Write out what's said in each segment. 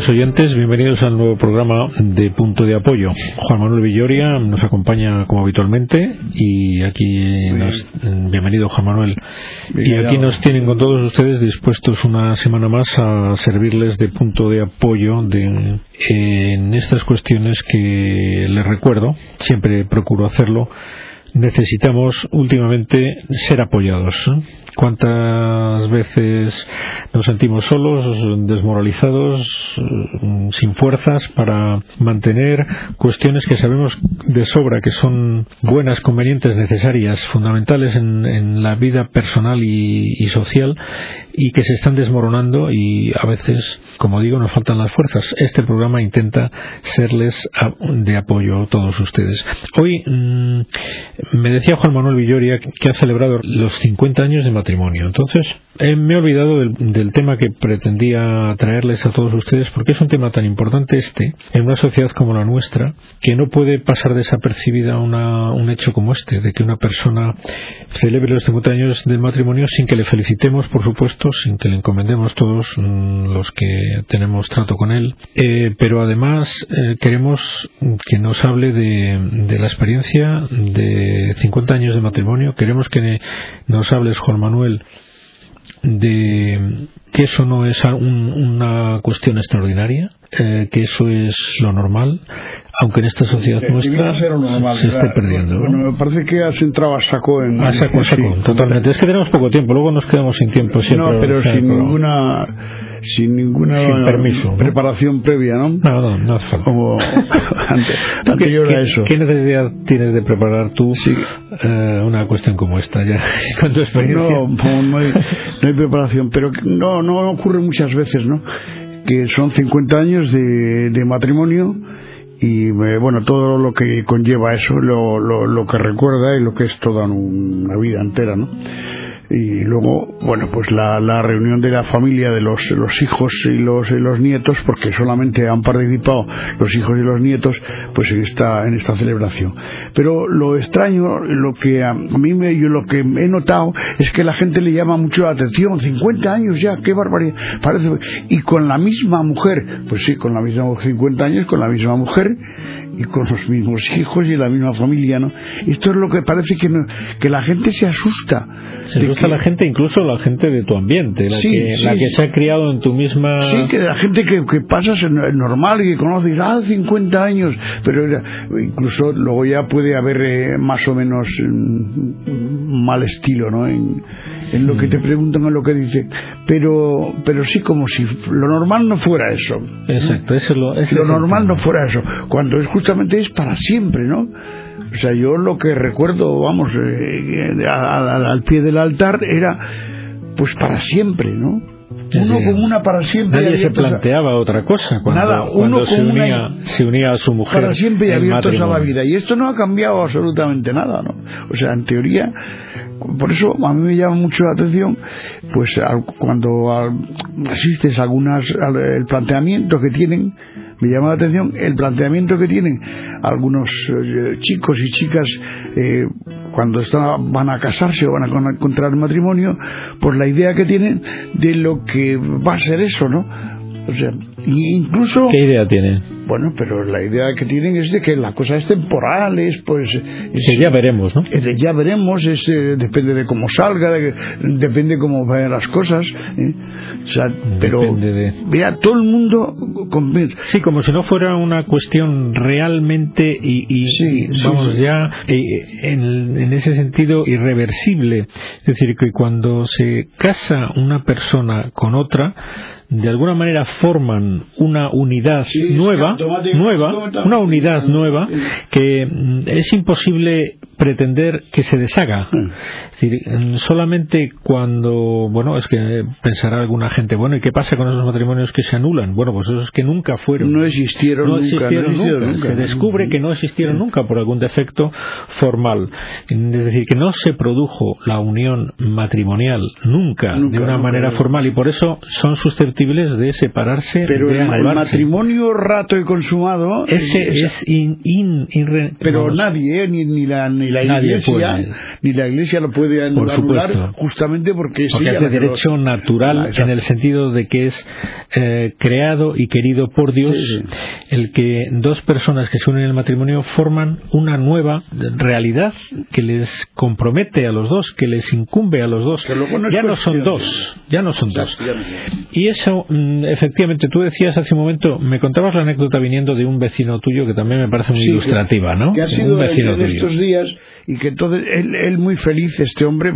queridos oyentes, bienvenidos al nuevo programa de Punto de Apoyo. Juan Manuel Villoria nos acompaña como habitualmente y aquí nos, bienvenido Juan Manuel. Y aquí nos tienen con todos ustedes dispuestos una semana más a servirles de punto de apoyo de, en estas cuestiones que les recuerdo, siempre procuro hacerlo necesitamos últimamente ser apoyados. ¿Cuántas veces nos sentimos solos, desmoralizados, sin fuerzas para mantener cuestiones que sabemos de sobra que son buenas, convenientes, necesarias, fundamentales en, la vida personal y, social y que se están desmoronando y a veces, como digo, nos faltan las fuerzas. Este programa intenta serles de apoyo a todos ustedes. Hoy mm, me decía Juan Manuel Villoria que ha celebrado los 50 años de matrimonio. Entonces, eh, me he olvidado del, tema que pretendía traerles a todos ustedes porque es un tema tan importante este en una sociedad como la nuestra que no puede pasar desapercibida un hecho como este, de que una persona celebre los 50 años de matrimonio sin que le felicitemos, por supuesto, sin que le encomendemos todos mm, los que tenemos trato con él, eh, pero además eh, queremos que nos hable de, la experiencia de 50 años de matrimonio, queremos que nos hables, Juan Manuel, de que eso no es una cuestión extraordinaria, eh, que eso es lo normal, aunque en esta sociedad nuestra se esté perdiendo. Bueno, me parece que has entrado a saco en. A saco, a saco, totalmente. Es que tenemos poco tiempo, luego nos quedamos sin tiempo siempre. No, pero sin ninguna sin ninguna permiso, preparación previa, ¿no? No, no, no hace falta. Como anterior qué, a eso. ¿Qué necesidad tienes de preparar tú eh, una cuestión como esta ya con tu experiencia? No, no hay, no hay preparación, pero no, no ocurre muchas veces, ¿no? Que son 50 años de, de matrimonio y eh, bueno todo lo que conlleva eso lo, lo, lo que recuerda y lo que es toda una vida entera no y luego bueno pues la, la reunión de la familia de los, los hijos y los, los nietos porque solamente han participado los hijos y los nietos pues en esta en esta celebración. Pero lo extraño lo que a mí me, yo lo que he notado es que la gente le llama mucho la atención 50 años ya qué barbaridad parece y con la misma mujer pues sí con la misma 50 años con la misma mujer y con los mismos hijos y la misma familia, ¿no? Esto es lo que parece que, que la gente se asusta. Se asusta la gente, incluso la gente de tu ambiente, la, que, la que se ha criado en tu misma... Sí, que la gente que, que pasas normal y que conoces, ah, 50 años, pero incluso luego ya puede haber eh, más o menos mm, mal estilo, ¿no? En, en lo que te preguntan, en lo que dicen. Pero, pero sí como si lo normal no fuera eso. Exacto, eso lo, lo normal no fuera eso. Cuando es justamente es para siempre, ¿no? O sea, yo lo que recuerdo, vamos, eh, al pie del altar era pues para siempre, ¿no? Uno como una para siempre. Nadie se planteaba otra cosa cuando, Nada, uno se, unía, se unía a su mujer. Para siempre y abiertos a la vida. Y esto no ha cambiado absolutamente nada, ¿no? O sea, en teoría, por eso a mí me llama mucho la atención, pues cuando asistes a algunas, al planteamiento que tienen me llama la atención el planteamiento que tienen algunos eh, chicos y chicas eh, cuando están, van a casarse o van a contraer matrimonio, por la idea que tienen de lo que va a ser eso, ¿no? O sea, incluso... ¿Qué idea tienen? Bueno, pero la idea que tienen es de que la cosa es temporal, es pues... que ya veremos, ¿no? ya veremos, es, eh, depende de cómo salga, depende de cómo vayan las cosas. ¿eh? O sea, pero de... mira, todo el mundo... Sí, como si no fuera una cuestión realmente y, vamos ya en, en ese sentido irreversible. Es decir, que cuando se casa una persona con otra, de alguna manera forman una unidad nueva, nueva, una unidad nueva que mm, es imposible pretender que se deshaga. Es decir, mm, solamente cuando, bueno, es que pensará alguna gente, bueno, ¿y qué pasa con esos matrimonios que se anulan? Bueno, pues eso es que nunca fueron. No existieron, no existieron nunca. Se descubre que no existieron nunca por algún defecto formal. Es decir, que no se produjo la unión matrimonial nunca, de una manera formal y por eso son susceptibles de separarse pero el, matrimonio rato y consumado ese es, in, pero nadie eh, ni, ni, la, ni la iglesia ni la iglesia lo puede anular justamente porque, es de derecho natural en el sentido de que es eh, creado y querido por Dios el que dos personas que se unen en el matrimonio forman una nueva realidad que les compromete a los dos que les incumbe a los dos. Ya no son dos ya no son dos. y eso mm, efectivamente tú decías hace un momento me contabas la anécdota viniendo de un vecino tuyo que también me parece muy ilustrativa ¿no? que ha sido un vecino en estos días y que entonces él, muy feliz, este hombre,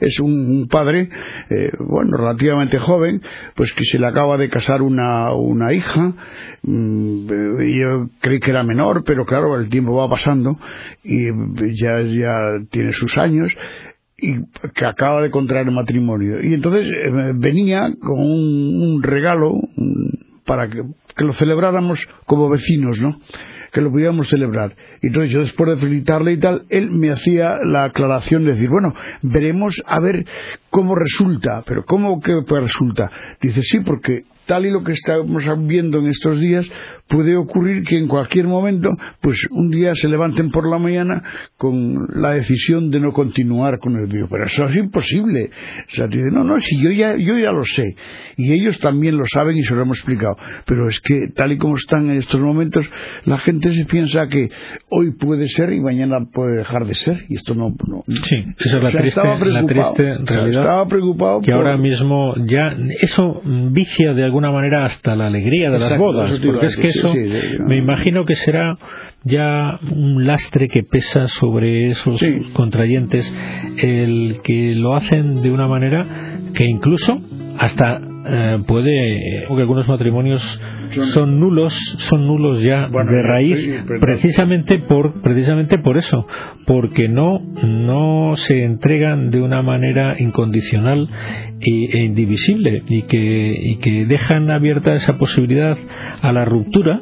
es un padre, eh, bueno, relativamente joven, pues que se le acaba de casar una, una hija, mm, yo creí que era menor, pero claro, el tiempo va pasando y ya, ya tiene sus años, y que acaba de contraer matrimonio. Y entonces eh, venía con un, regalo para que, que, lo celebráramos como vecinos, ¿no? que lo pudiéramos celebrar. Y entonces yo después de felicitarle y tal, él me hacía la aclaración de decir, bueno, veremos a ver cómo resulta, pero ¿cómo que resulta? Dice, sí, porque tal y lo que estamos viendo en estos días, puede ocurrir que en cualquier momento, pues un día se levanten por la mañana con la decisión de no continuar con el video. Pero eso es imposible. O sea, dice, no, no, si yo ya, yo ya lo sé. Y ellos también lo saben y se lo hemos explicado. Pero es que tal y como están en estos momentos, la gente se piensa que hoy puede ser y mañana puede dejar de ser. Y esto no. sí, esa es la, triste, la triste realidad. estaba preocupado. Que ahora mismo ya eso vicia de alguna manera hasta la alegría de las bodas. Porque es que eso me imagino que será ya un lastre que pesa sobre esos contrayentes el que lo hacen de una manera que incluso hasta eh, puede que algunos matrimonios son nulos son nulos ya de raíz precisamente por precisamente por eso porque no no se entregan de una manera incondicional e, e indivisible y que y que dejan abierta esa posibilidad a la ruptura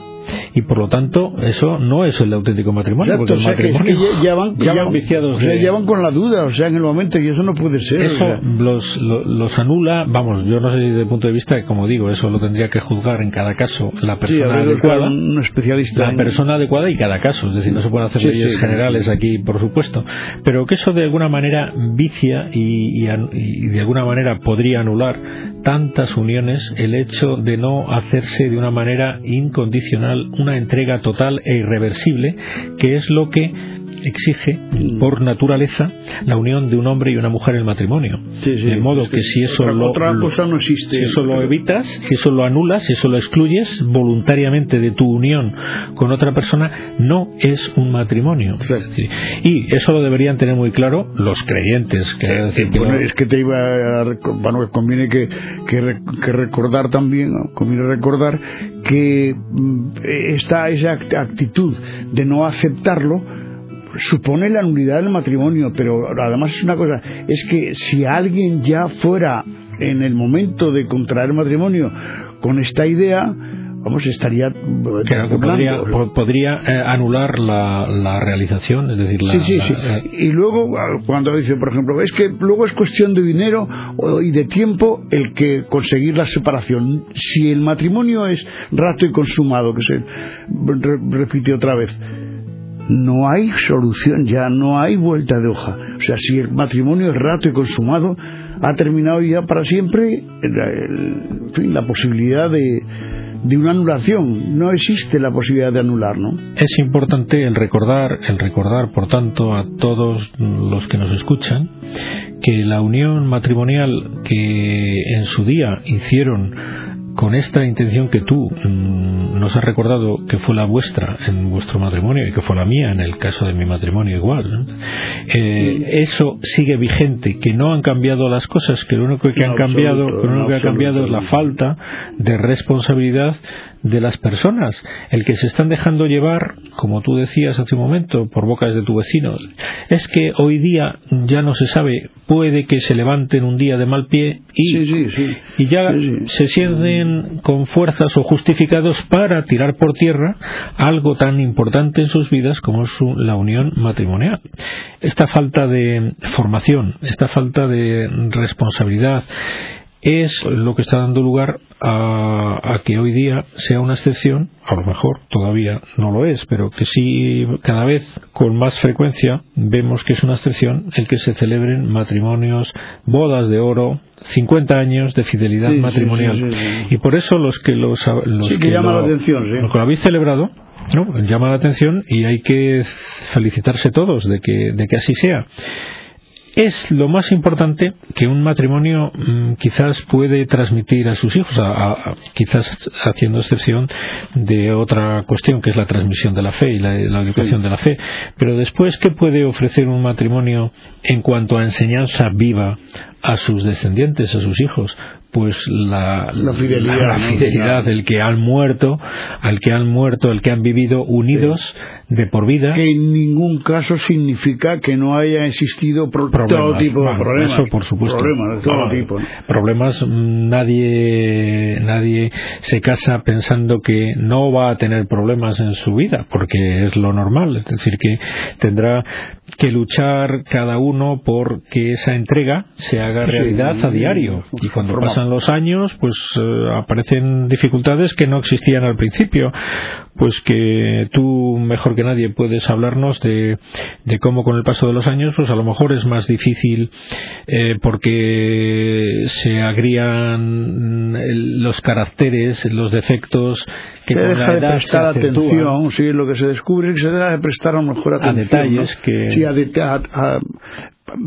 y por lo tanto eso no es el auténtico matrimonio porque el matrimonio ya, van, viciados ya van con la duda o sea en el momento y eso no puede ser eso los, los, anula vamos yo no sé desde el punto de vista como digo eso lo tendría que juzgar en cada caso la persona adecuada un especialista la persona adecuada y cada caso es decir no se pueden hacer leyes generales aquí por supuesto pero que eso de alguna manera vicia y, y de alguna manera podría anular tantas uniones el hecho de no hacerse de una manera incondicional una entrega total e irreversible, que es lo que exige por naturaleza la unión de un hombre y una mujer en el matrimonio. de modo que, si eso lo, no existe. Si eso lo evitas, si eso lo anulas, si eso lo excluyes voluntariamente de tu unión con otra persona, no es un matrimonio. Y eso lo deberían tener muy claro los creyentes. Que decir es que te iba a, bueno, conviene que, que, recordar también, conviene recordar que mm, esta esa actitud de no aceptarlo supone la nulidad del matrimonio, pero además es una cosa, es que si alguien ya fuera en el momento de contraer matrimonio con esta idea, vamos, estaría podría, podría eh, anular la, realización, es decir, la, sí, sí, sí. y luego cuando dice, por ejemplo, es que luego es cuestión de dinero y de tiempo el que conseguir la separación. Si el matrimonio es rato y consumado, que se repite otra vez, no hay solución ya, no hay vuelta de hoja. O sea, si el matrimonio es rato y consumado, ha terminado ya para siempre la posibilidad de, de una anulación. No existe la posibilidad de anular, ¿no? Es importante el recordar, el recordar, por tanto, a todos los que nos escuchan, que la unión matrimonial que en su día hicieron con esta intención que tú mm, nos has recordado que fue la vuestra en vuestro matrimonio y que fue la mía en el caso de mi matrimonio igual, eh, eso sigue vigente, que no han cambiado las cosas, que lo único que han cambiado, lo único que ha cambiado es la falta de responsabilidad de las personas, el que se están dejando llevar, como tú decías hace un momento, por bocas de tu vecino, es que hoy día ya no se sabe, puede que se levanten un día de mal pie y, y ya se sienten con fuerzas o justificados para tirar por tierra algo tan importante en sus vidas como es la unión matrimonial. Esta falta de formación, esta falta de responsabilidad, es lo que está dando lugar a, que hoy día sea una excepción, a lo mejor todavía no lo es, pero que sí cada vez con más frecuencia vemos que es una excepción el que se celebren matrimonios, bodas de oro, 50 años de fidelidad matrimonial. y por eso los que los, los que, llama la atención, lo habéis celebrado, ¿no? llama la atención y hay que felicitarse todos de que, de que así sea es lo más importante que un matrimonio mm, quizás puede transmitir a sus hijos, quizás haciendo excepción de otra cuestión que es la transmisión de la fe y la, educación de la fe. Pero después, ¿qué puede ofrecer un matrimonio en cuanto a enseñanza viva a sus descendientes, a sus hijos? Pues la, fidelidad, del que han muerto, al que han muerto, el que han vivido unidos de por vida. Que en ningún caso significa que no haya existido todo tipo de problemas. Eso por supuesto. Problemas de todo tipo. Problemas, mm, nadie, nadie se casa pensando que no va a tener problemas en su vida, porque es lo normal. Es decir, que tendrá que luchar cada uno por que esa entrega se haga realidad a diario. Y cuando pasan los años, pues eh, aparecen dificultades que no existían al principio. Pues que tú mejor que nadie puedes hablarnos de, de cómo con el paso de los años, pues a lo mejor es más difícil eh, porque se agrían los caracteres, los defectos que se deja de prestar atención, sí, lo que se descubre es que se deja de prestar a lo mejor atención. A detalles que... Sí, a,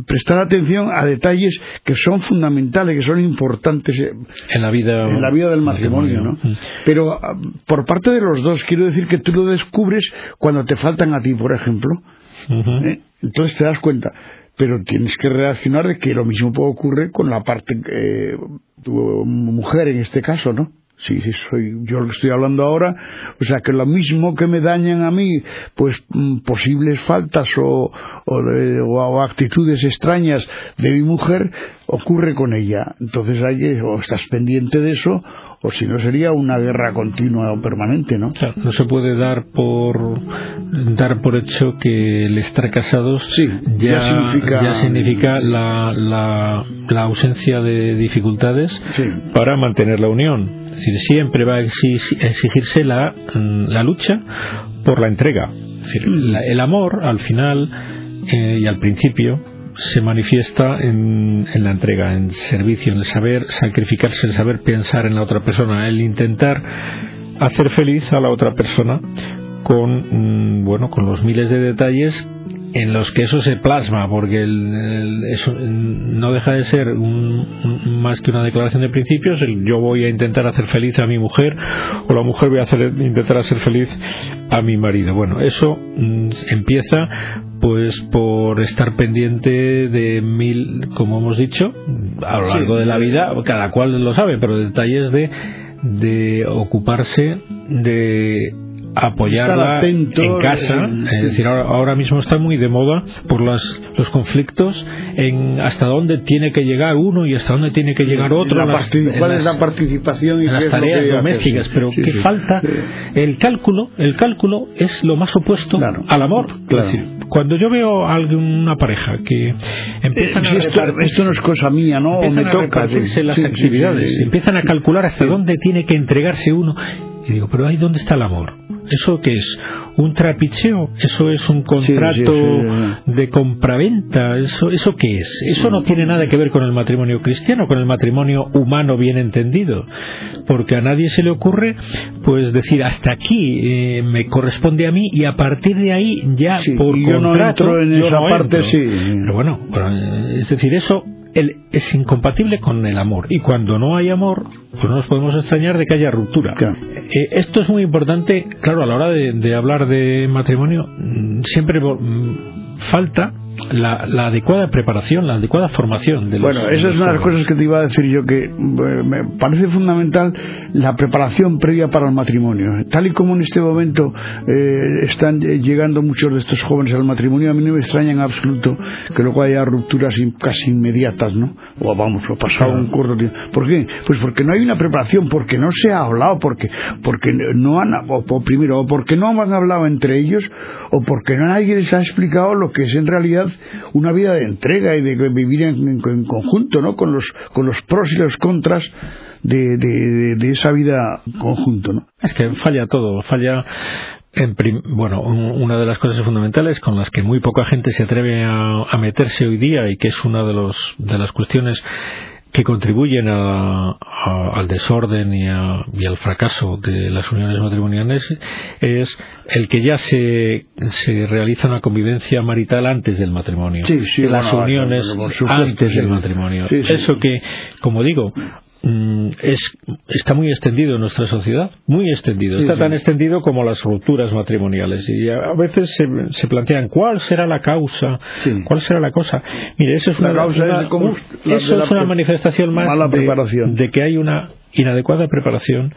prestar atención a detalles que son fundamentales, que son importantes en la vida, en la vida del matrimonio, ¿no? Pero ah, por parte de los dos, quiero decir que tú lo descubres cuando te faltan a ti, por ejemplo. ¿eh? Entonces te das cuenta pero tienes que reaccionar de que lo mismo puede ocurrir con la parte eh, tu mujer en este caso, ¿no? Sí, soy yo lo que estoy hablando ahora. O sea, que lo mismo que me dañan a mí, pues mm, posibles faltas o, o, actitudes extrañas de mi mujer, ocurre con ella. Entonces hay o estás pendiente de eso, o si no sería una guerra continua o permanente, ¿no? no se puede dar por dar por hecho que el estar casados ya, significa, la, la, ausencia de dificultades para mantener la unión es decir, siempre va a exigirse la, la lucha por la entrega. el amor, al final eh, y al principio, se manifiesta en, en, la entrega, en servicio, en el saber sacrificarse, el saber pensar en la otra persona, el intentar hacer feliz a la otra persona con, mm, bueno, con los miles de detalles en los que eso se plasma, porque el, eso no deja de ser un, más que una declaración de principios, el yo voy a intentar hacer feliz a mi mujer o la mujer voy a hacer, intentar hacer feliz a mi marido. Bueno, eso mm, empieza pues por estar pendiente de mil, como hemos dicho, a lo largo de la vida, cada cual lo sabe, pero detalles de de ocuparse de apoyarla en casa. es decir, ahora, mismo está muy de moda por los conflictos en hasta dónde tiene que llegar uno y hasta dónde tiene que llegar otro. ¿Cuál es la participación en las tareas domésticas? Pero que falta el cálculo. El cálculo es lo más opuesto al amor. cuando yo veo a una pareja que empiezan eh, a esto, no es cosa mía, ¿no? Me toca, las actividades, empiezan a calcular hasta dónde tiene que entregarse uno. Y digo, pero ahí dónde está el amor. ¿Eso qué es? ¿Un trapicheo? ¿Eso es un contrato de compraventa? ¿Eso, ¿Eso qué es? Eso no tiene nada que ver con el matrimonio cristiano, con el matrimonio humano bien entendido. Porque a nadie se le ocurre, pues decir, hasta aquí eh, me corresponde a mí y a partir de ahí ya por contrato. No en esa parte, sí. Pero bueno, es decir, eso es incompatible con el amor. Y cuando no hay amor, pues no nos podemos extrañar de que haya ruptura. Eh, esto es muy importante, claro, a la hora de hablar de matrimonio, mm, siempre mm, falta la, la, adecuada preparación, la adecuada formación. De bueno, esa es una de las cosas que te iba a decir yo, que eh, me parece fundamental la preparación previa para el matrimonio. Tal y como en este momento eh, están llegando muchos de estos jóvenes al matrimonio, a mí no me extraña en absoluto que luego haya rupturas casi inmediatas, ¿no? O vamos, o pasado un corto tiempo. ¿Por qué? Pues porque no hay una preparación, porque no se ha hablado, porque, porque no han, o, primero, o porque no han hablado entre ellos, o porque no nadie les ha explicado lo que es en realidad una vida de entrega y de vivir en, conjunto, ¿no? Con los, con los pros y los contras de, de, esa vida conjunto, ¿no? Es que falla todo, falla en bueno, una de las cosas fundamentales con las que muy poca gente se atreve a, meterse hoy día y que es una de, los, de las cuestiones que contribuyen al desorden y, al fracaso de las uniones matrimoniales es el que ya se, se realiza una convivencia marital antes del matrimonio. las uniones antes del matrimonio. Eso que, como digo, Mm, es, está muy extendido en nuestra sociedad, muy extendido. está tan extendido como las rupturas matrimoniales. Y a veces se, se plantean cuál será la causa, cuál será la cosa. Mire, eso es una, eso es una manifestación más de, de, que hay una inadecuada preparación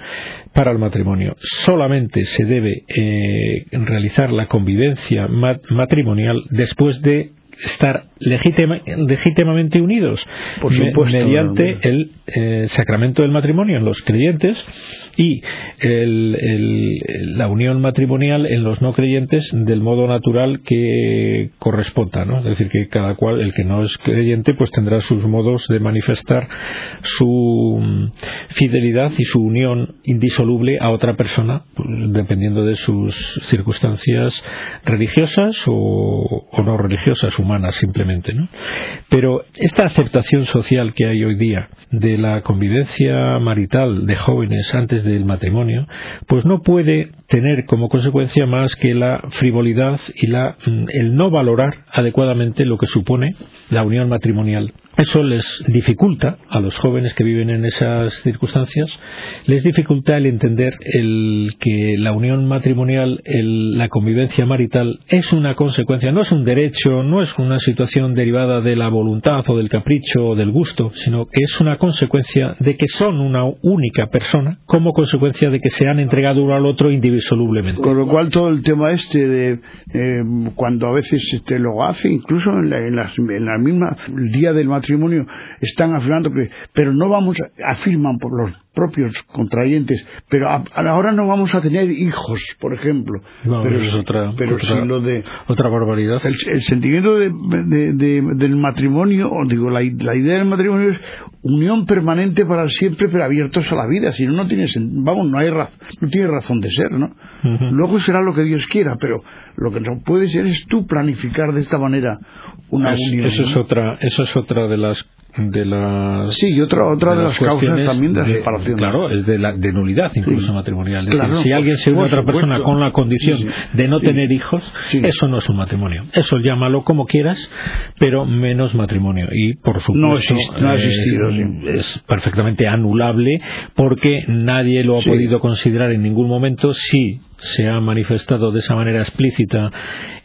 para el matrimonio. Solamente se debe eh, realizar la convivencia matrimonial después de estar legítimamente unidos Por supuesto, mediante el eh, sacramento del matrimonio en los creyentes y la unión matrimonial en los no creyentes del modo natural que corresponda, ¿no? Es decir, que cada cual, el que no es creyente, pues tendrá sus modos de manifestar su mm, fidelidad y su unión indisoluble a otra persona, pues, dependiendo de sus circunstancias religiosas o, o no religiosas, humanas simplemente, ¿no? Pero esta aceptación social que hay hoy día de la convivencia marital de jóvenes antes del matrimonio, pues no puede tener como consecuencia más que la frivolidad y la, mm, el no valorar adecuadamente lo que supone la unión matrimonial eso les dificulta a los jóvenes que viven en esas circunstancias, les dificulta el entender el que la unión matrimonial, la convivencia marital es una consecuencia, no es un derecho, no es una situación derivada de la voluntad o del capricho o del gusto, sino que es una consecuencia de que son una única persona como consecuencia de que se han entregado uno al otro indivisolublemente. Con lo cual todo el tema este de eh, cuando a veces este, lo hace, incluso en la, en la misma el día del matrimonio, están afirmando que, pero no vamos, afirman por los propios contrayentes, pero ahora no vamos a tener hijos, por ejemplo. pero es otra, pero otra, de, otra barbaridad. El, sentimiento de, del matrimonio, o digo, la, idea del matrimonio es unión permanente para siempre, pero abiertos a la vida. Si no, no tiene, vamos, no hay no tiene razón de ser, ¿no? Luego será lo que Dios quiera, pero lo que no puede ser es tú planificar de esta manera una unión. Eso es otra, eso es otra de las de las sí y otra otra de, las, causas también de, separación. claro es de, la, de nulidad incluso matrimonial. Si alguien se une a otra persona con la condición de no tener hijos eso no es un matrimonio. Eso llámalo como quieras pero menos matrimonio. Y por supuesto no, ha existido es perfectamente anulable porque nadie lo ha podido considerar en ningún momento si se ha manifestado de esa manera explícita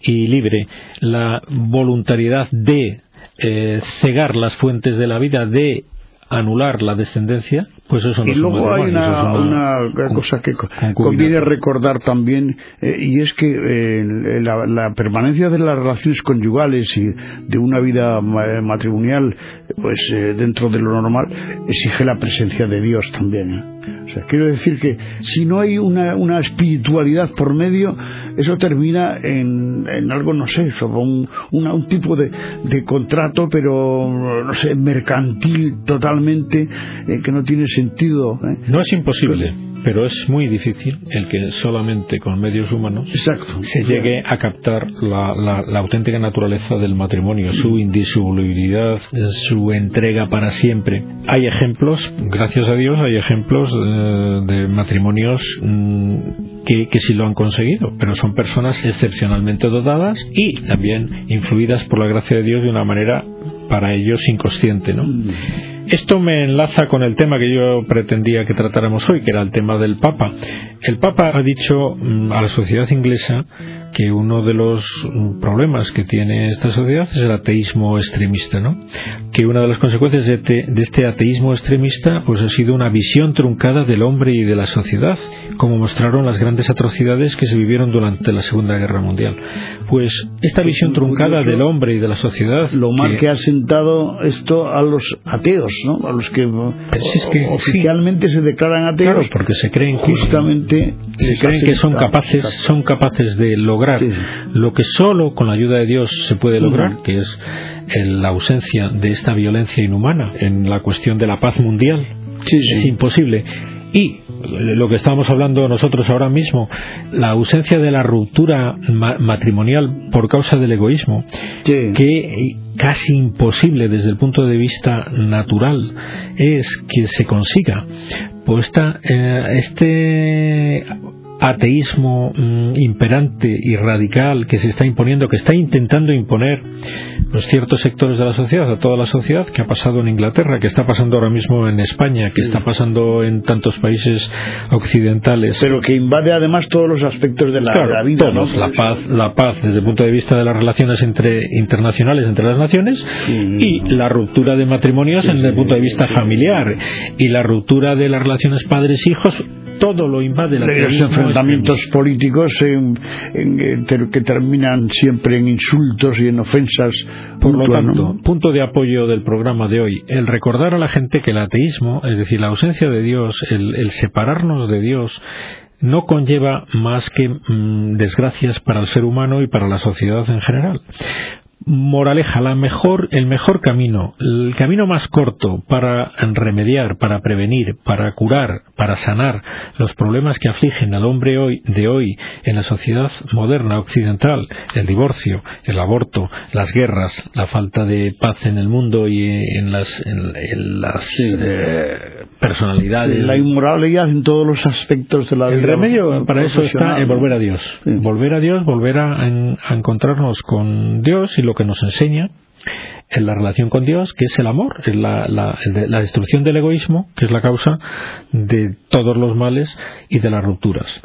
y libre la voluntariedad de eh, cegar las fuentes de la vida, de anular la descendencia, pues eso no Y luego hay una, cosa que conviene recordar también, eh, y es que eh, la, permanencia de las relaciones conyugales y de una vida matrimonial, pues dentro de lo normal, exige la presencia de Dios también. O sea, quiero decir que si no hay una, una espiritualidad por medio, eso termina en, en algo, no sé, sobre un, un tipo de, de, contrato, pero, no sé, mercantil totalmente, eh, que no tiene sentido. ¿eh? No es imposible pero es muy difícil el que solamente con medios humanos se llegue a captar la, la, auténtica naturaleza del matrimonio, su indisolubilidad, su entrega para siempre. Hay ejemplos, gracias a Dios, hay ejemplos eh, de matrimonios mm, que, que sí lo han conseguido, pero son personas excepcionalmente dotadas y también influidas por la gracia de Dios de una manera para ellos inconsciente, ¿no? Mm. Esto me enlaza con el tema que yo pretendía que tratáramos hoy, que era el tema del Papa. El Papa ha dicho mm, a la sociedad inglesa que uno de los problemas que tiene esta sociedad es el ateísmo extremista, ¿no? Que una de las consecuencias de, este ateísmo extremista pues ha sido una visión truncada del hombre y de la sociedad, como mostraron las grandes atrocidades que se vivieron durante la Segunda Guerra Mundial. Pues esta visión truncada del hombre y de la sociedad... Lo mal que, ha sentado esto a los ateos, ¿no? A los que, oficialmente se declaran ateos. porque se creen justamente se creen que son capaces, son capaces de lograr lograr lo que solo con la ayuda de Dios se puede lograr, que es la ausencia de esta violencia inhumana en la cuestión de la paz mundial. Es imposible. Y lo que estamos hablando nosotros ahora mismo, la ausencia de la ruptura matrimonial por causa del egoísmo, que casi imposible desde el punto de vista natural es que se consiga, pues eh, este ateísmo mm, imperante y radical que se está imponiendo, que está intentando imponer los ciertos sectores de la sociedad, a toda la sociedad, que ha pasado en Inglaterra, que está pasando ahora mismo en España, que está pasando en tantos países occidentales. Pero que invade además todos los aspectos de la, vida. la paz, la paz desde el punto de vista de las relaciones entre internacionales entre las naciones y la ruptura de matrimonios desde el punto de vista familiar y la ruptura de las relaciones padres-hijos todo lo invade la Los enfrentamientos políticos que terminan siempre en insultos y en ofensas. Por lo tanto, punto de apoyo del programa de hoy, el recordar a la gente que el ateísmo, es decir, la ausencia de Dios, el, separarnos de Dios, no conlleva más que mm, desgracias para el ser humano y para la sociedad en general. Moraleja, la mejor, el mejor camino, el camino más corto para remediar, para prevenir, para curar, para sanar los problemas que afligen al hombre hoy, de hoy en la sociedad moderna occidental, el divorcio, el aborto, las guerras, la falta de paz en el mundo y en las, en, las eh, personalidades. La inmoralidad en todos los aspectos de la vida. El remedio para eso está en volver a Dios. Volver a Dios, volver a, a encontrarnos con Dios y lo que nos enseña en la relación con Dios, que es el amor, la, la, destrucción del egoísmo, que es la causa de todos los males y de las rupturas.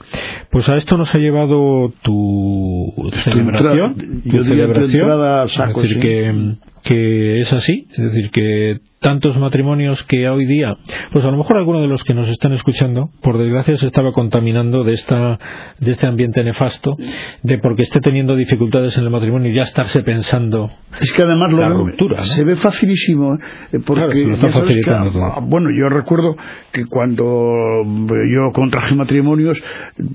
Pues a esto nos ha llevado tu, celebración, tu celebración, es decir, que, que es así, es decir, que tantos matrimonios que hoy día, pues a lo mejor alguno de los que nos están escuchando, por desgracia, se estaba contaminando de esta de este ambiente nefasto, de porque esté teniendo dificultades en el matrimonio y ya estarse pensando. Es que además lo ruptura, se ve facilísimo, ¿eh? porque bueno, yo recuerdo que cuando yo contraje matrimonios,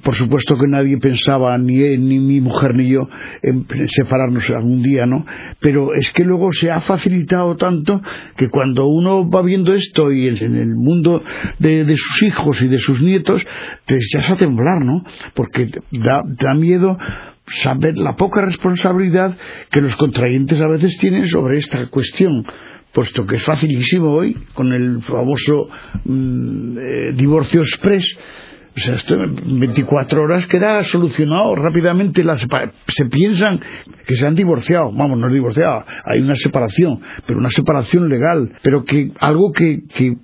por supuesto que nadie pensaba ni ni mi mujer ni yo en separarnos algún día, ¿no? Pero es que luego se ha facilitado tanto que cuando uno va viendo esto y en, el mundo de, sus hijos y de sus nietos, te echas a temblar, ¿no? Porque da, da miedo saber la poca responsabilidad que los contrayentes a veces tienen sobre esta cuestión puesto que es facilísimo hoy con el famoso mm, eh, divorcio express o sea, esto en 24 horas queda solucionado rápidamente. se piensan que se han divorciado. Vamos, no es divorciado. Hay una separación, pero una separación legal. Pero que algo que, que,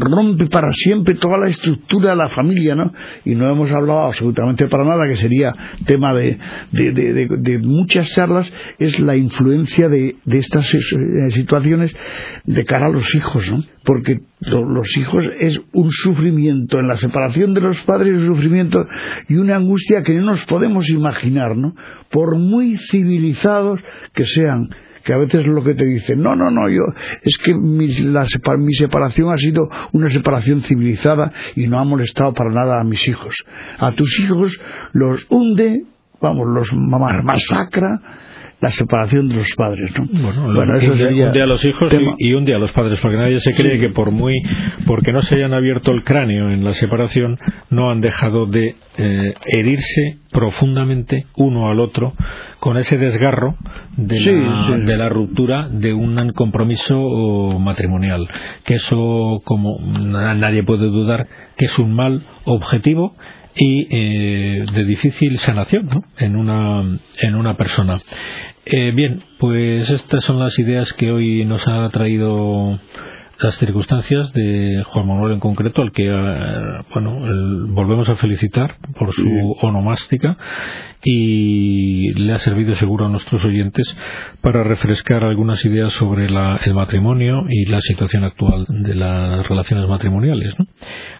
rompe para siempre toda la estructura de la familia, ¿no? Y no hemos hablado absolutamente para nada, que sería tema de, de, de, muchas charlas, es la influencia de, de estas eh, situaciones de cara a los hijos, ¿no? Porque los hijos es un sufrimiento en la separación de los padres, un sufrimiento y una angustia que no nos podemos imaginar, ¿no? Por muy civilizados que sean, que a veces lo que te dicen, no, no, no, yo, es que mi, mi separación ha sido una separación civilizada y no ha molestado para nada a mis hijos. A tus hijos los hunde, vamos, los masacra, la separación de los padres, ¿no? Bueno, eso un, sería un día a los hijos y, un día a los padres, porque nadie se cree que por muy, porque no se hayan abierto el cráneo en la separación, no han dejado de eh, herirse profundamente uno al otro con ese desgarro de, la, de la ruptura de un compromiso matrimonial. Que eso, como nadie puede dudar, que es un mal objetivo y eh, de difícil sanación ¿no? en, una, en una persona. Eh, bien, pues estas son las ideas que hoy nos ha traído las circunstancias de Juan Manuel en concreto, al que eh, bueno volvemos a felicitar por su onomástica y le ha servido seguro a nuestros oyentes para refrescar algunas ideas sobre el matrimonio y la situación actual de las relaciones matrimoniales.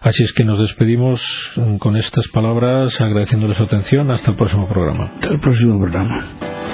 Así es que nos despedimos con estas palabras agradeciéndoles su atención. Hasta el próximo programa. Hasta el próximo programa.